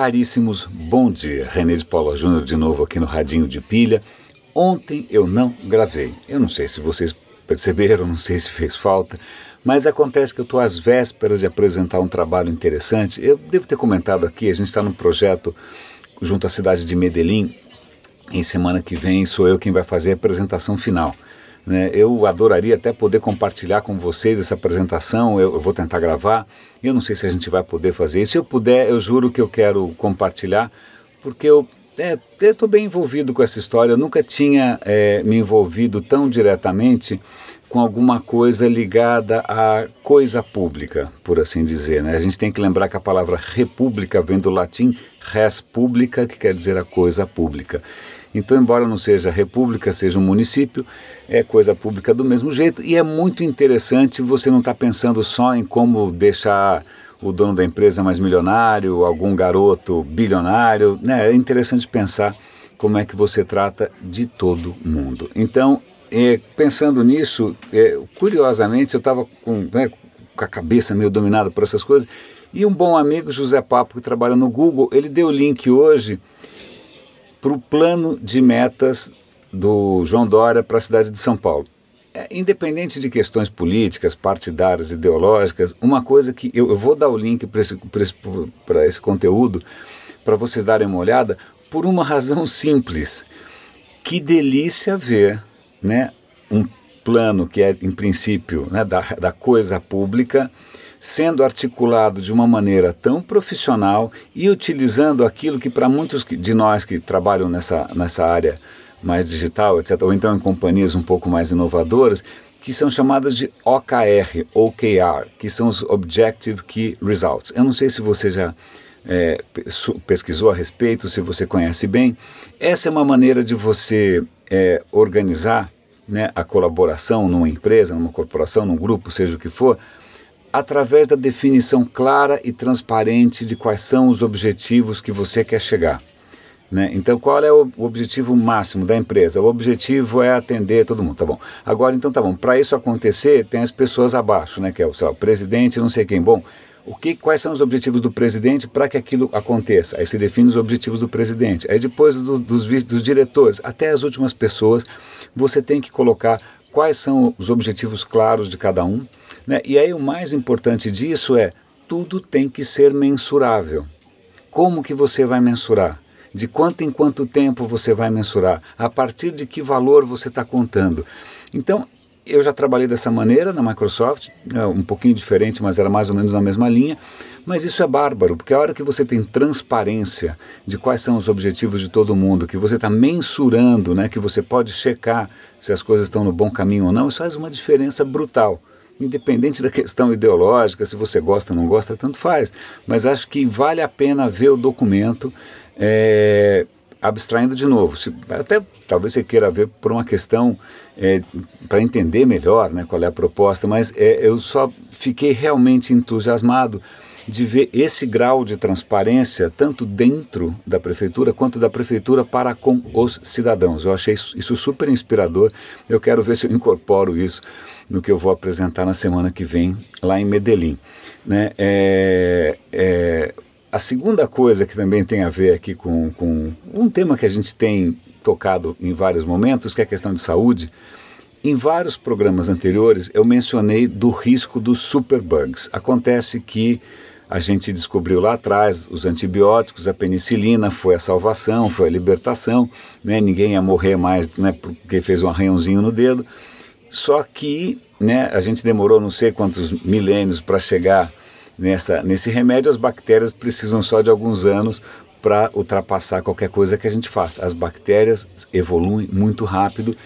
Caríssimos, bom dia. René de Paula Júnior de novo aqui no Radinho de Pilha. Ontem eu não gravei. Eu não sei se vocês perceberam, não sei se fez falta, mas acontece que eu estou às vésperas de apresentar um trabalho interessante. Eu devo ter comentado aqui, a gente está num projeto junto à cidade de Medellín. Em semana que vem sou eu quem vai fazer a apresentação final. Né? Eu adoraria até poder compartilhar com vocês essa apresentação, eu, eu, vou tentar gravar. Eu não sei se a gente vai poder fazer isso. Se eu puder, eu juro que eu quero compartilhar, porque eu estou é, bem envolvido com essa história. Eu nunca tinha é, me envolvido tão diretamente com alguma coisa ligada à coisa pública, por assim dizer. Né? A gente tem que lembrar que a palavra república vem do latim res publica, que quer dizer a coisa pública. Então, embora não seja república, seja um município, é coisa pública do mesmo jeito e é muito interessante você não estar tá pensando só em como deixar o dono da empresa mais milionário, algum garoto bilionário, né? É interessante pensar como é que você trata de todo mundo. Então, é, pensando nisso, é, curiosamente, eu estava com, né, com a cabeça meio dominada por essas coisas e um bom amigo, José Papo, que trabalha no Google, ele deu o link hoje para o plano de metas do João Dória para a cidade de São Paulo. É, independente de questões políticas, partidárias, ideológicas, uma coisa que eu, eu vou dar o link para esse, esse, esse conteúdo para vocês darem uma olhada, por uma razão simples. Que delícia ver né, um plano que é, em princípio, né, da, da coisa pública sendo articulado de uma maneira tão profissional e utilizando aquilo que para muitos de nós que trabalham nessa, nessa área mais digital, etc., ou então em companhias um pouco mais inovadoras, que são chamadas de OKR, OKR, que são os Objective Key Results. Eu não sei se você já é, pesquisou a respeito, se você conhece bem. Essa é uma maneira de você é, organizar né, a colaboração numa empresa, numa corporação, num grupo, seja o que for, através da definição clara e transparente de quais são os objetivos que você quer chegar. Né? Então, qual é o objetivo máximo da empresa? O objetivo é atender todo mundo, tá bom. Agora, então, tá bom. Para isso acontecer, tem as pessoas abaixo, né? Que é o, lá, o presidente, não sei quem. Bom, o que, quais são os objetivos do presidente para que aquilo aconteça? Aí se define os objetivos do presidente. Aí depois do, dos, dos diretores, até as últimas pessoas, você tem que colocar quais são os objetivos claros de cada um né? E aí o mais importante disso é tudo tem que ser mensurável. Como que você vai mensurar? De quanto em quanto tempo você vai mensurar? A partir de que valor você está contando? Então, eu já trabalhei dessa maneira na Microsoft, é um pouquinho diferente, mas era mais ou menos na mesma linha. Mas isso é bárbaro, porque a hora que você tem transparência de quais são os objetivos de todo mundo, que você está mensurando, né, que você pode checar se as coisas estão no bom caminho ou não, isso faz uma diferença brutal independente da questão ideológica, se você gosta ou não gosta, tanto faz. Mas acho que vale a pena ver o documento, é, abstraindo de novo. Se, até talvez você queira ver por uma questão é, para entender melhor né, qual é a proposta, mas é, eu só fiquei realmente entusiasmado de ver esse grau de transparência tanto dentro da prefeitura quanto da prefeitura para com os cidadãos. Eu achei isso super inspirador. Eu quero ver se eu incorporo isso no que eu vou apresentar na semana que vem lá em Medellín. Né? É, é, a segunda coisa que também tem a ver aqui com, com um tema que a gente tem tocado em vários momentos, que é a questão de saúde. Em vários programas anteriores eu mencionei do risco dos superbugs. Acontece que a gente descobriu lá atrás os antibióticos, a penicilina foi a salvação, foi a libertação, né? ninguém ia morrer mais né, porque fez um arranhãozinho no dedo. Só que né, a gente demorou não sei quantos milênios para chegar nessa, nesse remédio, as bactérias precisam só de alguns anos para ultrapassar qualquer coisa que a gente faça. As bactérias evoluem muito rápido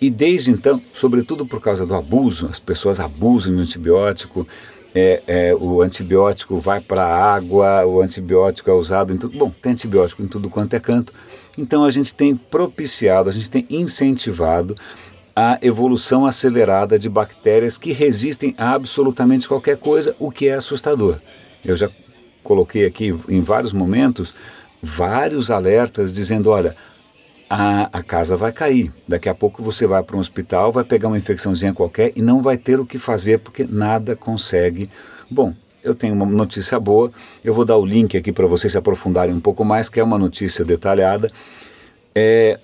e desde então, sobretudo por causa do abuso, as pessoas abusam do antibiótico, é, é, o antibiótico vai para a água, o antibiótico é usado em tudo. Bom, tem antibiótico em tudo quanto é canto. Então a gente tem propiciado, a gente tem incentivado a evolução acelerada de bactérias que resistem a absolutamente qualquer coisa, o que é assustador. Eu já coloquei aqui em vários momentos vários alertas dizendo: olha, a, a casa vai cair. Daqui a pouco você vai para um hospital, vai pegar uma infecçãozinha qualquer e não vai ter o que fazer porque nada consegue. Bom, eu tenho uma notícia boa. Eu vou dar o link aqui para vocês se aprofundarem um pouco mais, que é uma notícia detalhada. É,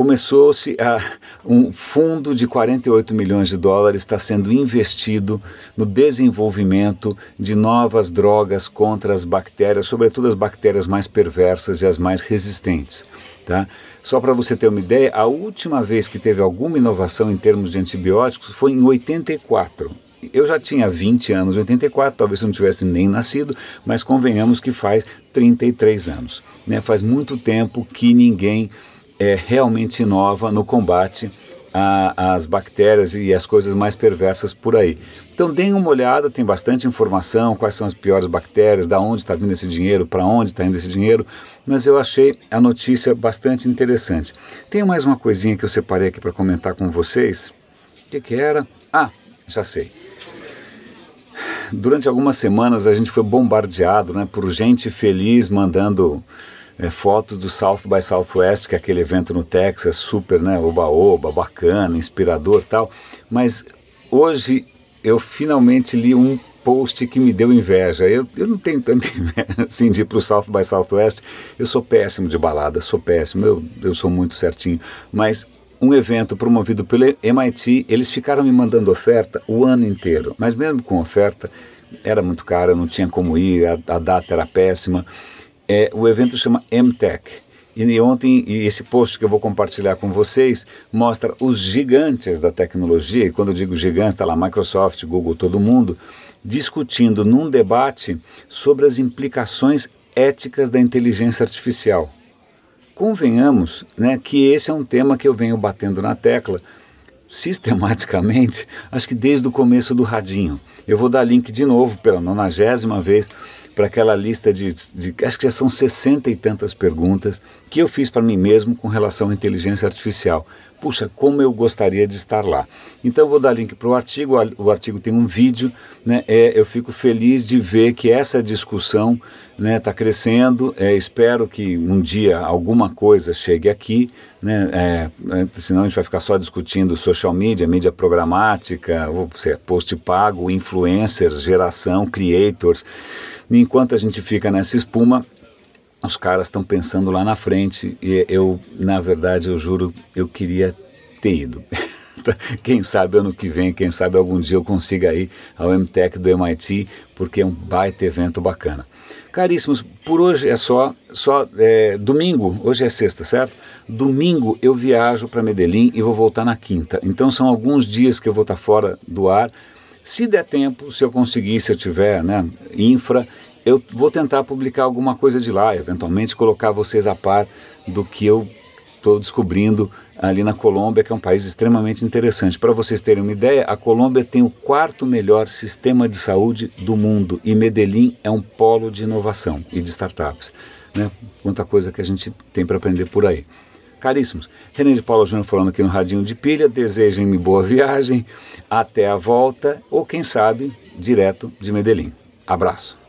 começou-se a um fundo de 48 milhões de dólares está sendo investido no desenvolvimento de novas drogas contra as bactérias, sobretudo as bactérias mais perversas e as mais resistentes, tá? Só para você ter uma ideia, a última vez que teve alguma inovação em termos de antibióticos foi em 84. Eu já tinha 20 anos, 84, talvez eu não tivesse nem nascido, mas convenhamos que faz 33 anos. Né? Faz muito tempo que ninguém é, realmente inova no combate às bactérias e as coisas mais perversas por aí. Então deem uma olhada, tem bastante informação, quais são as piores bactérias, da onde está vindo esse dinheiro, para onde está indo esse dinheiro, mas eu achei a notícia bastante interessante. Tem mais uma coisinha que eu separei aqui para comentar com vocês. O que, que era? Ah, já sei. Durante algumas semanas a gente foi bombardeado né, por gente feliz mandando é, fotos do South by Southwest, que é aquele evento no Texas, super, né, oba-oba, bacana, inspirador tal. Mas hoje eu finalmente li um post que me deu inveja. Eu, eu não tenho tanta inveja assim de ir para o South by Southwest. Eu sou péssimo de balada, sou péssimo, eu, eu sou muito certinho. Mas um evento promovido pelo MIT, eles ficaram me mandando oferta o ano inteiro. Mas mesmo com oferta, era muito caro, eu não tinha como ir, a, a data era péssima. É, o evento chama MTech. E ontem, e esse post que eu vou compartilhar com vocês, mostra os gigantes da tecnologia, e quando eu digo gigantes, está lá Microsoft, Google, todo mundo, discutindo num debate sobre as implicações éticas da inteligência artificial. Convenhamos né, que esse é um tema que eu venho batendo na tecla sistematicamente, acho que desde o começo do Radinho. Eu vou dar link de novo pela nonagésima vez para aquela lista de, de, acho que já são sessenta e tantas perguntas que eu fiz para mim mesmo com relação à inteligência artificial. Puxa, como eu gostaria de estar lá. Então vou dar link para o artigo, o artigo tem um vídeo, né? É, eu fico feliz de ver que essa discussão está né, tá crescendo. É, espero que um dia alguma coisa chegue aqui, né? É, é senão a gente vai ficar só discutindo social media, mídia programática, ou, post pago, influencers, geração, creators. E enquanto a gente fica nessa espuma, os caras estão pensando lá na frente e eu, na verdade, eu juro, eu queria ter ido. quem sabe ano que vem, quem sabe algum dia eu consiga ir ao MTech do MIT, porque é um baita evento bacana. Caríssimos, por hoje é só, só é, domingo, hoje é sexta, certo? Domingo eu viajo para Medellín e vou voltar na quinta. Então são alguns dias que eu vou estar fora do ar se der tempo, se eu conseguir, se eu tiver né, infra, eu vou tentar publicar alguma coisa de lá, eventualmente colocar vocês a par do que eu estou descobrindo ali na Colômbia, que é um país extremamente interessante. Para vocês terem uma ideia, a Colômbia tem o quarto melhor sistema de saúde do mundo e Medellín é um polo de inovação e de startups. Né? Quanta coisa que a gente tem para aprender por aí. Caríssimos, René de Paula Júnior falando aqui no Radinho de Pilha, desejem-me boa viagem, até a volta, ou quem sabe, direto de Medellín. Abraço.